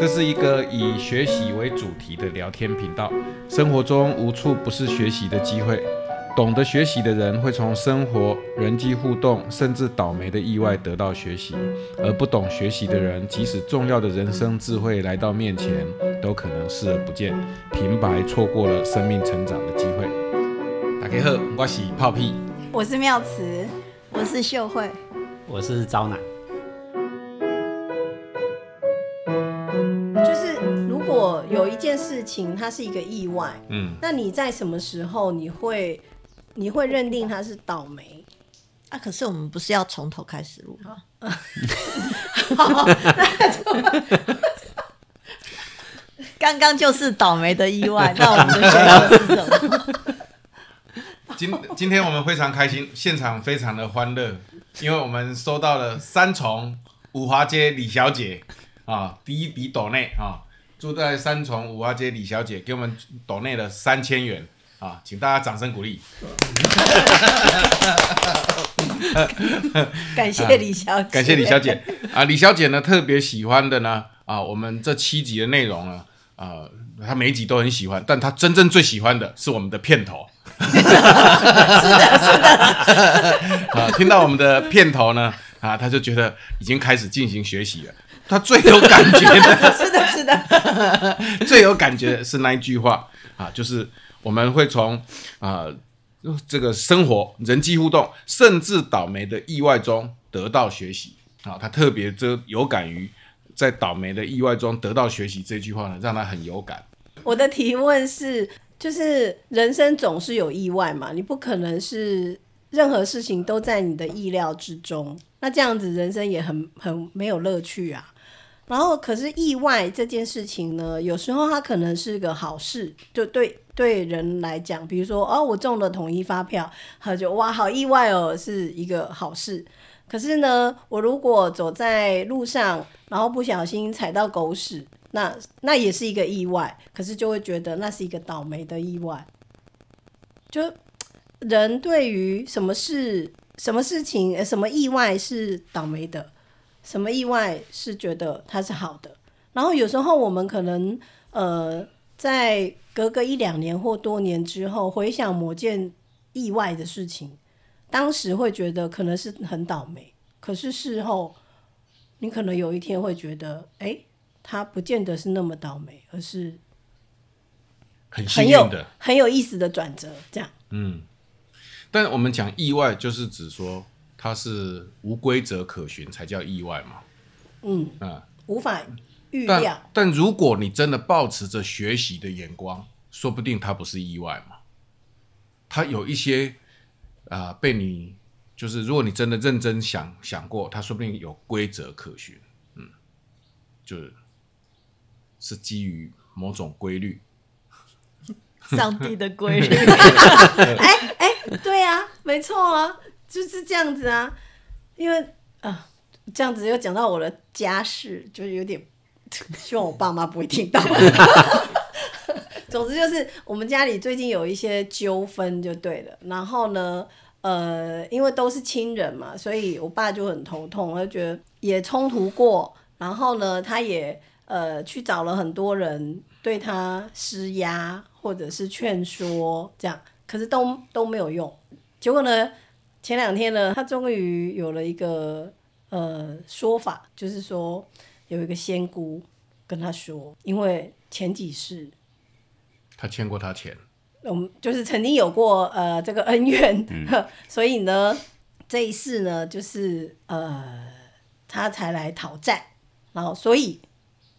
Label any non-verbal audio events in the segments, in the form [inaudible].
这是一个以学习为主题的聊天频道。生活中无处不是学习的机会，懂得学习的人会从生活、人际互动，甚至倒霉的意外得到学习；而不懂学习的人，即使重要的人生智慧来到面前，都可能视而不见，平白错过了生命成长的机会。大家好，我是泡屁。我是妙慈，我是秀慧，我是招奶。事情它是一个意外，嗯，那你在什么时候你会你会认定它是倒霉？啊，可是我们不是要从头开始录吗？[laughs] 刚刚就是倒霉的意外，[laughs] 那我们的选择是什么？今今天我们非常开心，现场非常的欢乐，因为我们收到了三重五华街李小姐啊，第一笔斗内啊，住在三重五华街李小姐给我们抖内了三千元啊，请大家掌声鼓励。感谢李小姐，感谢李小姐啊，李小姐呢特别喜欢的呢啊，我们这七集的内容呢啊，她每一集都很喜欢，但她真正最喜欢的是我们的片头。是的，是的。[laughs] 啊，听到我们的片头呢，啊，他就觉得已经开始进行学习了。他最有感觉的，[laughs] 是的，是的，[laughs] 最有感觉的是那一句话啊，就是我们会从啊这个生活、人际互动，甚至倒霉的意外中得到学习啊。他特别这有感于在倒霉的意外中得到学习这句话呢，让他很有感。我的提问是。就是人生总是有意外嘛，你不可能是任何事情都在你的意料之中，那这样子人生也很很没有乐趣啊。然后，可是意外这件事情呢，有时候它可能是个好事，就对对人来讲，比如说哦，我中了统一发票，他就哇，好意外哦，是一个好事。可是呢，我如果走在路上，然后不小心踩到狗屎。那那也是一个意外，可是就会觉得那是一个倒霉的意外。就人对于什么事、什么事情、什么意外是倒霉的，什么意外是觉得它是好的。然后有时候我们可能呃，在隔个一两年或多年之后，回想某件意外的事情，当时会觉得可能是很倒霉，可是事后你可能有一天会觉得，哎。它不见得是那么倒霉，而是很很有的、很有意思的转折。这样，嗯，但我们讲意外，就是指说它是无规则可循才叫意外嘛。嗯啊，无法预料。但如果你真的保持着学习的眼光，说不定它不是意外嘛。它有一些啊，被你就是，如果你真的认真想想过，它说不定有规则可循。嗯，就是。是基于某种规律，[laughs] 上帝的规律。[laughs] [laughs] 哎哎，对啊，没错啊，就是这样子啊。因为啊，这样子又讲到我的家事，就是有点 [laughs] 希望我爸妈不会听到。[laughs] 总之就是我们家里最近有一些纠纷，就对了。然后呢，呃，因为都是亲人嘛，所以我爸就很头痛，他觉得也冲突过。然后呢，他也。呃，去找了很多人对他施压，或者是劝说，这样，可是都都没有用。结果呢，前两天呢，他终于有了一个呃说法，就是说有一个仙姑跟他说，因为前几世他欠过他钱，我们就是曾经有过呃这个恩怨，[laughs] 所以呢，这一世呢，就是呃他才来讨债，然后所以。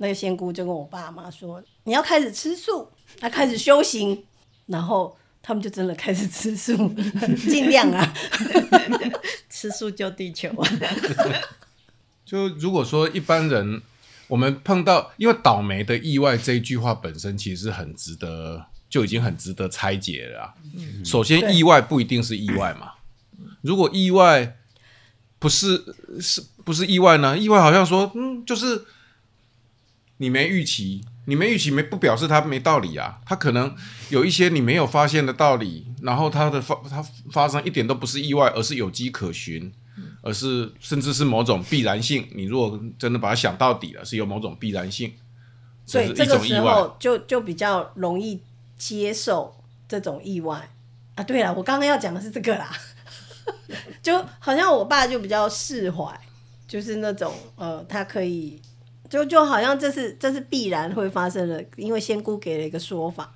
那个仙姑就跟我爸妈说：“你要开始吃素，要开始修行。”然后他们就真的开始吃素，[laughs] 尽量啊，[laughs] 吃素救地球。[laughs] 就如果说一般人，我们碰到因为倒霉的意外这一句话本身其实很值得，就已经很值得拆解了。首先，意外不一定是意外嘛。如果意外不是是不是意外呢？意外好像说，嗯，就是。你没预期，你没预期没不表示它没道理啊，它可能有一些你没有发现的道理，然后它的发它发生一点都不是意外，而是有迹可循，而是甚至是某种必然性。你如果真的把它想到底了，是有某种必然性所以，这个时。候就就比较容易接受这种意外啊。对了，我刚刚要讲的是这个啦，[laughs] 就好像我爸就比较释怀，就是那种呃，他可以就就好像这是这是必然会发生的，因为仙姑给了一个说法。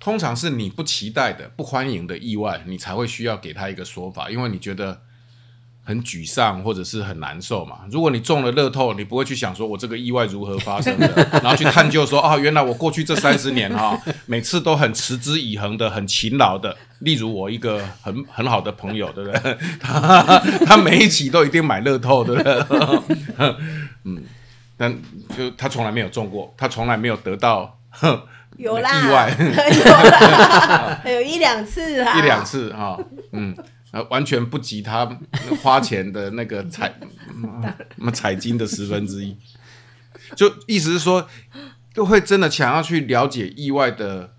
通常是你不期待的、不欢迎的意外，你才会需要给他一个说法，因为你觉得很沮丧或者是很难受嘛。如果你中了乐透，你不会去想说我这个意外如何发生的，[laughs] 然后去探究说啊，原来我过去这三十年哈、每次都很持之以恒的、很勤劳的。例如我一个很很好的朋友，对不对？[laughs] 他他每一期都一定买乐透，对不对？[laughs] 嗯，但就他从来没有中过，他从来没有得到。[laughs] 有啦，意外有啦，有一两次啊，一两次哈、嗯，呃，完全不及他花钱的那个彩什么彩金的十分之一，就意思是说，就会真的想要去了解意外的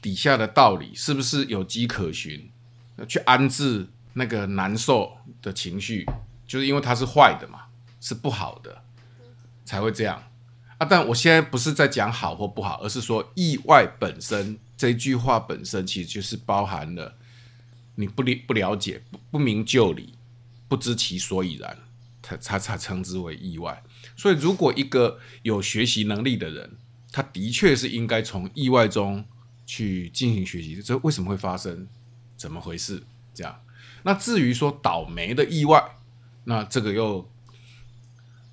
底下的道理，是不是有迹可循，去安置那个难受的情绪，就是因为它是坏的嘛，是不好的，才会这样。啊，但我现在不是在讲好或不好，而是说意外本身这句话本身其实就是包含了你不了不了解、不明就里、不知其所以然，才才才称之为意外。所以，如果一个有学习能力的人，他的确是应该从意外中去进行学习，这为什么会发生？怎么回事？这样。那至于说倒霉的意外，那这个又。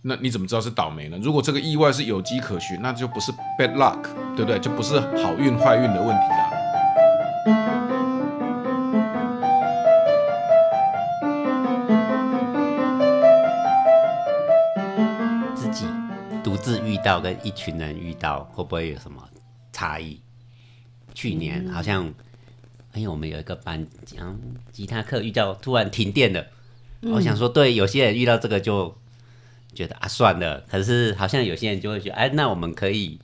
那你怎么知道是倒霉呢？如果这个意外是有迹可循，那就不是 bad luck，对不对？就不是好运坏运的问题啦。自己独自遇到跟一群人遇到，会不会有什么差异？去年好像，哎、我们有一个班讲吉他课遇到突然停电了，我想说，对，有些人遇到这个就觉得啊算了，可是好像有些人就会觉得，哎，那我们可以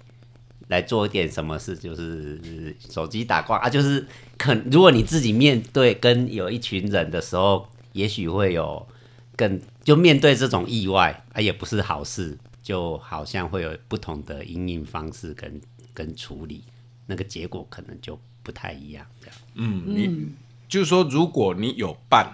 来做一点什么事，就是手机打挂啊，就是可如果你自己面对跟有一群人的时候，也许会有更就面对这种意外啊，也不是好事，就好像会有不同的应应方式跟跟处理，那个结果可能就不太一样。这样，嗯，你就是说，如果你有伴，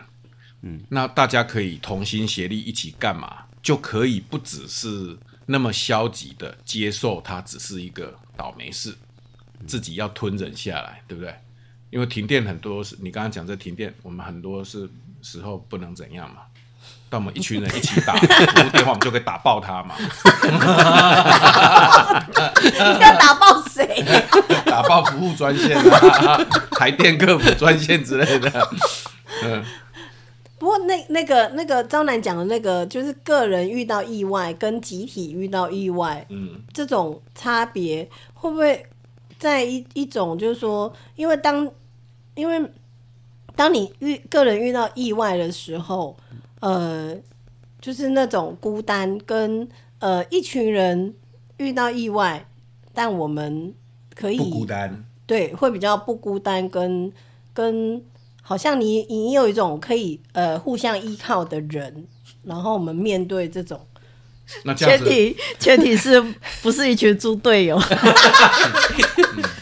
嗯，那大家可以同心协力一起干嘛，就可以不只是那么消极的接受它只是一个倒霉事，自己要吞忍下来，对不对？因为停电很多是，你刚刚讲这停电，我们很多是时候不能怎样嘛。但我们一群人一起打服务电话，我们就可以打爆他嘛，要打爆谁？[laughs] 打爆服务专线啊，台电客服专线之类的。嗯，不过那那个那个张楠讲的那个，就是个人遇到意外跟集体遇到意外，嗯，这种差别会不会在一一种就是说，因为当因为当你遇个人遇到意外的时候，呃，就是那种孤单跟呃一群人遇到意外，但我们可以不孤单。对，会比较不孤单跟，跟好像你你有一种可以呃互相依靠的人，然后我们面对这种，前提前提是不是一群猪队友？[laughs]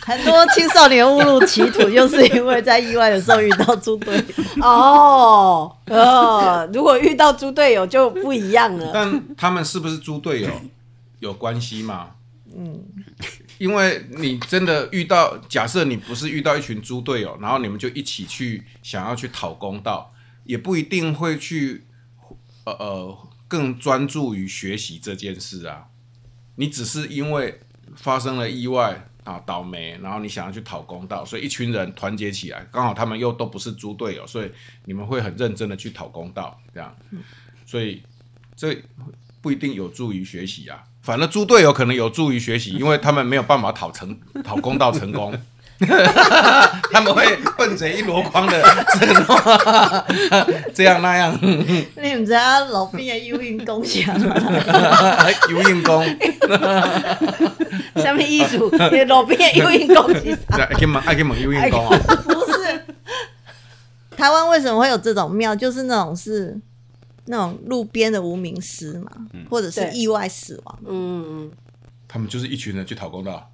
很多青少年误入歧途，就是因为在意外的时候遇到猪队友。[laughs] 哦，哦，如果遇到猪队友就不一样了。但他们是不是猪队友有关系吗？嗯，因为你真的遇到，假设你不是遇到一群猪队友，然后你们就一起去想要去讨公道，也不一定会去呃呃更专注于学习这件事啊。你只是因为发生了意外啊倒霉，然后你想要去讨公道，所以一群人团结起来，刚好他们又都不是猪队友，所以你们会很认真的去讨公道，这样，所以这不一定有助于学习啊。反正猪队友可能有助于学习，[laughs] 因为他们没有办法讨成讨公道成功，[laughs] 他们会笨贼一箩筐的 [laughs] 这样那样你唔知啊，老兵的有运功下嘛？游运功，下面艺术，你路边有运攻击，爱去问爱去问游运功啊。不是，台湾为什么会有这种庙？就是那种是那种路边的无名尸嘛，或者是意外死亡。嗯，他们就是一群人去讨公道。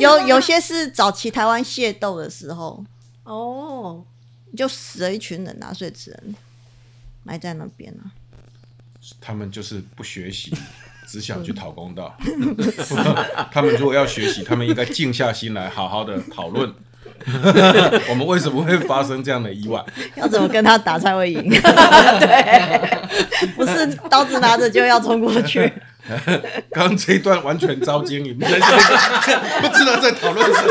有有些是早期台湾械斗的时候，哦，就死了一群人啊，所以只能埋在那边啊。他们就是不学习，只想去讨公道。[laughs] 他们如果要学习，他们应该静下心来，好好的讨论，[laughs] 我们为什么会发生这样的意外？要怎么跟他打才会赢？[laughs] 对，不是刀子拿着就要冲过去。刚 [laughs] 刚这一段完全遭奸淫，不知道在讨论什么。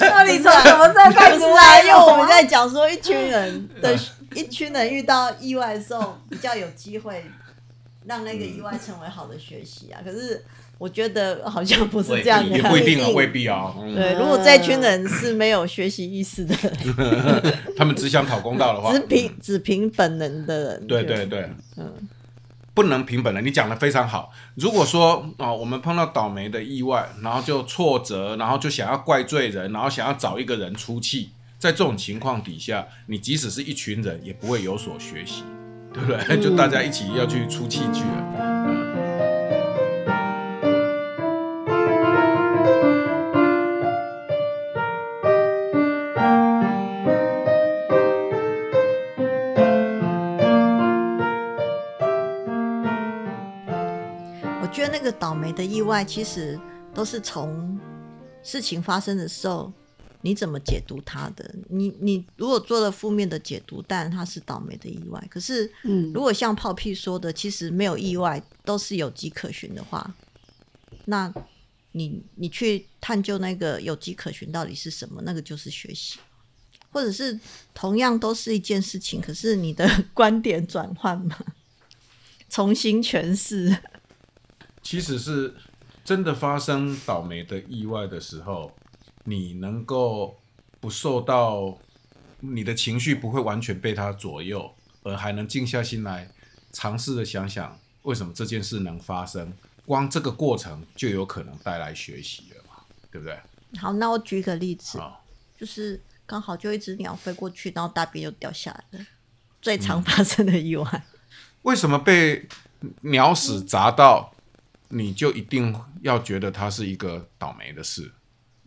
到底从什么时候开始不是啊，因为我们在在讲说一群人的一群人遇到意外的时候，比较有机会让那个意外成为好的学习啊。可是我觉得好像不是这样的，也不一定啊，[laughs] 未必啊。嗯对，如果这群人是没有学习意识的，[laughs] 他们只想讨公道的话只，凭只凭本能的人，对对对，嗯不能凭本能。你讲的非常好。如果说啊、我们碰到倒霉的意外，然后就挫折，然后就想要怪罪人，然后想要找一个人出气，在这种情况底下，你即使是一群人，也不会有所学习，对不对？[laughs] 就大家一起要去出气去了。得那个倒霉的意外，其实都是从事情发生的时候，你怎么解读它的。你你如果做了负面的解读，当然它是倒霉的意外。可是，嗯如果像泡屁说的，其实没有意外，都是有迹可循的话，那你你去探究那个有迹可循到底是什么，那个就是学习。或者是同样都是一件事情，可是你的 [laughs] 观点转换嘛，重新诠释。其实是真的发生倒霉的意外的时候，你能够不受到你的情绪不会完全被它左右，而还能静下心来尝试的想想为什么这件事能发生，光这个过程就有可能带来学习了嘛，对不对？好，那我举一个例子，啊，就是刚好就一只鸟飞过去，然后大便就掉下来了，最常发生的意外。为什么被鸟屎砸到，你就一定要觉得它是一个倒霉的事？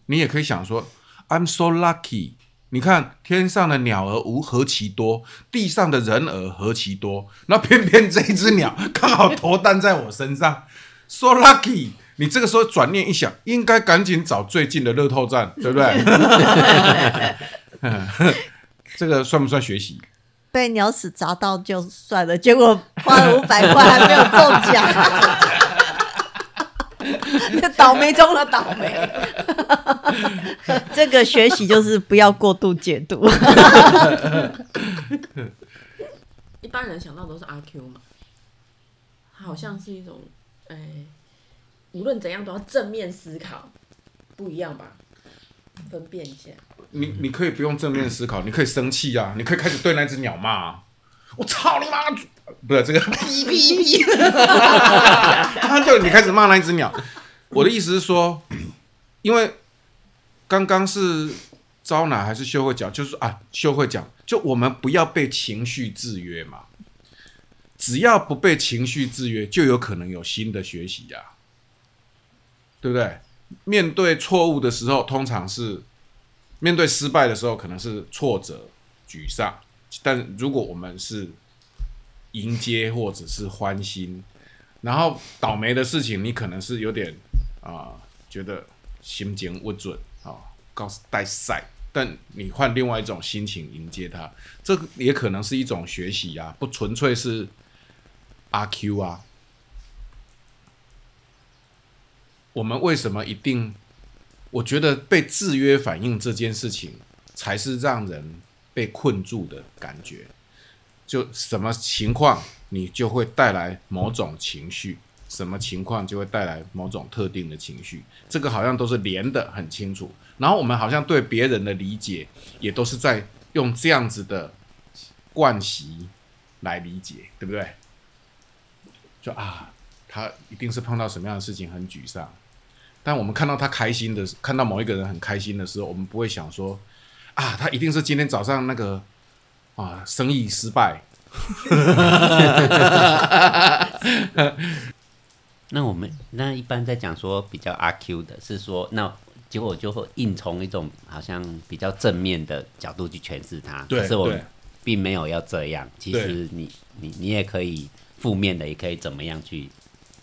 你也可以想说，I'm so lucky。你看天上的鸟儿无何其多，地上的人儿何其多，那偏偏这只鸟刚好投弹在我身上，so lucky。你这个时候转念一想，应该赶紧找最近的乐透站，对不对？[laughs] 这个算不算学习？被鸟屎砸到就算了，结果花了五百块还没有中奖，[laughs] 倒霉中的倒霉。[laughs] 这个学习就是不要过度解读。[laughs] 一般人想到都是阿 Q 嘛，它好像是一种，哎、无论怎样都要正面思考，不一样吧？分辨一下。你你可以不用正面思考，你可以生气啊，你可以开始对那只鸟骂、啊，我操你妈！不是这个哔哔哔，他就你开始骂那一只鸟。我的意思是说，因为刚刚是招哪还是秀慧讲，就是啊，秀慧讲，就我们不要被情绪制约嘛。只要不被情绪制约，就有可能有新的学习呀、对不对？面对错误的时候，通常是面对失败的时候，可能是挫折、沮丧；但如果我们是迎接或者是欢欣，然后倒霉的事情，你可能是有点啊、觉得心情不准啊，告诉带赛，但你换另外一种心情迎接它，这个也可能是一种学习啊，不纯粹是阿 Q 啊。我们为什么一定？我觉得被制约反应这件事情，才是让人被困住的感觉。就什么情况，你就会带来某种情绪；什么情况就会带来某种特定的情绪。这个好像都是连的很清楚。然后我们好像对别人的理解，也都是在用这样子的惯习来理解，对不对？就啊，他一定是碰到什么样的事情很沮丧。但我们看到他开心的，看到某一个人很开心的时候，我们不会想说啊，他一定是今天早上那个啊生意失败，[laughs] 那我们那一般在讲说比较阿 Q 的是说，那结果就会硬从一种好像比较正面的角度去诠释它。对可是我们并没有要这样。其实你你你也可以负面的，也可以怎么样去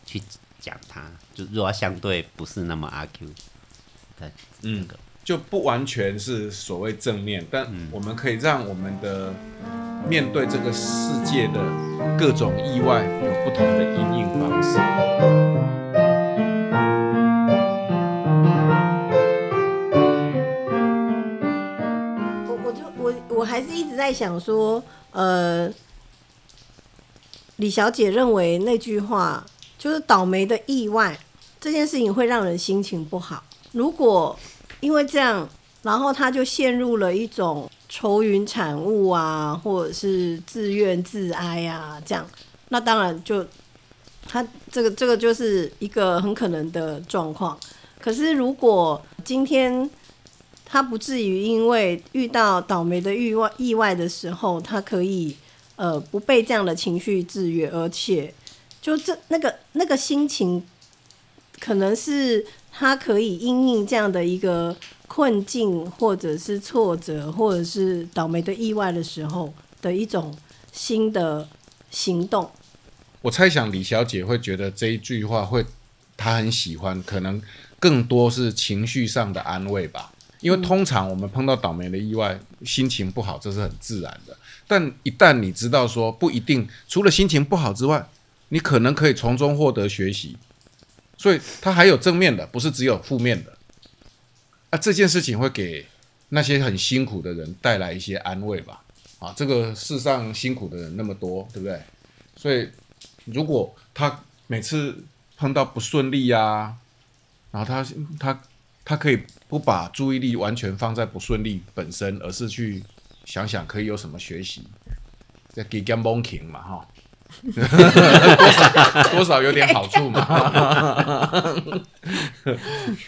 去讲它。就如果相对不是那么阿 Q 的嗯，就不完全是所谓正面，但我们可以让我们的面对这个世界的各种意外有不同的应应方式。我我就我我还是一直在想说，呃，李小姐认为那句话就是倒霉的意外这件事情会让人心情不好。如果因为这样，然后他就陷入了一种愁云惨雾啊，或者是自怨自哀啊，这样，那当然就他这个这个就是一个很可能的状况。可是如果今天他不至于因为遇到倒霉的意外意外的时候，他可以呃不被这样的情绪制约，而且就这那个那个心情，可能是他可以因应这样的一个困境，或者是挫折，或者是倒霉的意外的时候的一种新的行动。我猜想李小姐会觉得这一句话会，她很喜欢，可能更多是情绪上的安慰吧。因为通常我们碰到倒霉的意外，心情不好，这是很自然的。但一旦你知道说不一定，除了心情不好之外，你可能可以从中获得学习，所以它还有正面的，不是只有负面的。啊，这件事情会给那些很辛苦的人带来一些安慰吧。啊，这个世上辛苦的人那么多，对不对？所以如果他每次碰到不顺利呀、然后他他他可以不把注意力完全放在不顺利本身，而是去想想可以有什么学习，在给 g a m b o n g 嘛哈，[laughs] 多少多少有点好处嘛。[laughs]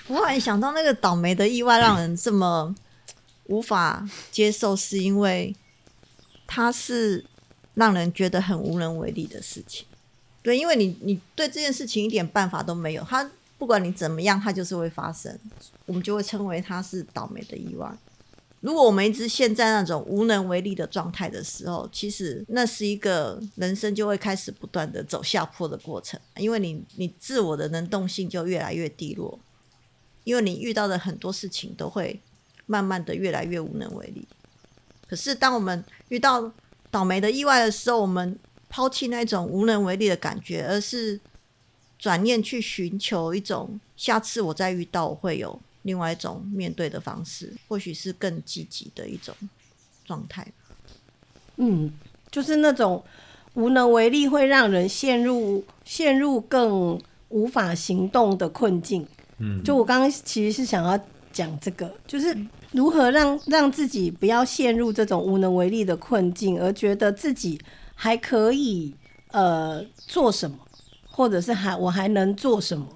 我忽然想到那个倒霉的意外让人这么无法接受，是因为它是让人觉得很无能为力的事情。对，因为你你对这件事情一点办法都没有，它不管你怎么样，它就是会发生，我们就会称为它是倒霉的意外。如果我们一直陷在那种无能为力的状态的时候，其实那是一个人生就会开始不断的走下坡的过程，因为你你自我的能动性就越来越低落，因为你遇到的很多事情都会慢慢的越来越无能为力。可是当我们遇到倒霉的意外的时候，我们抛弃那种无能为力的感觉，而是转念去寻求一种下次我再遇到我会有另外一种面对的方式，或许是更积极的一种状态。嗯，就是那种无能为力，会让人陷入陷入更无法行动的困境。嗯，就我刚刚其实是想要讲这个，就是如何让让自己不要陷入这种无能为力的困境，而觉得自己还可以呃做什么，或者是还我还能做什么，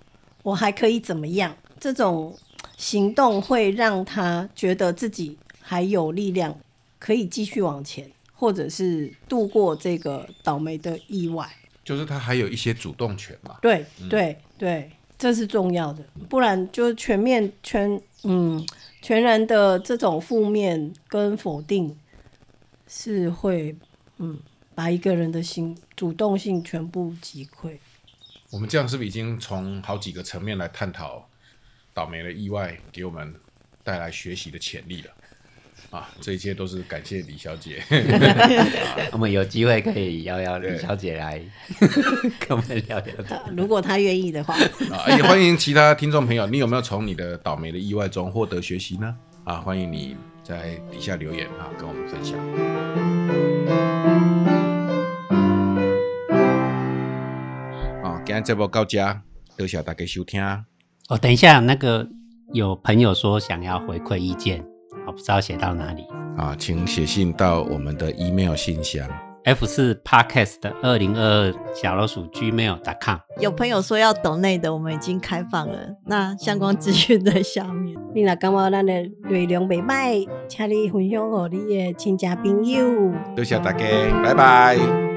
我还可以怎么样？这种行动会让他觉得自己还有力量，可以继续往前，或者是度过这个倒霉的意外。就是他还有一些主动权嘛。对对对，这是重要的，不然就全面全嗯全然的这种负面跟否定是会嗯把一个人的心主动性全部击溃。我们这样是不是已经从好几个层面来探讨倒霉的意外给我们带来学习的潜力了？啊，这一切都是感谢李小姐。[laughs] 我们有机会可以邀邀李小姐来 [laughs] 跟我们聊聊这个。如果她愿意的话，啊，也欢迎其他听众朋友，你有没有从你的倒霉的意外中获得学习呢？啊，欢迎你在底下留言啊，跟我们分享。啊，今天这波到家，多谢大家收听。哦，等一下，那个有朋友说想要回馈意见，我不知道写到哪里。啊，请写信到我们的 email 信箱。F 四 Podcast 的二零二二小老鼠 gmail.com。有朋友说要抖内的，我们已经开放了，那相关资讯在下面。你若感觉咱的内容袂歹，请你分享给你的亲戚朋友。多谢大家，拜拜。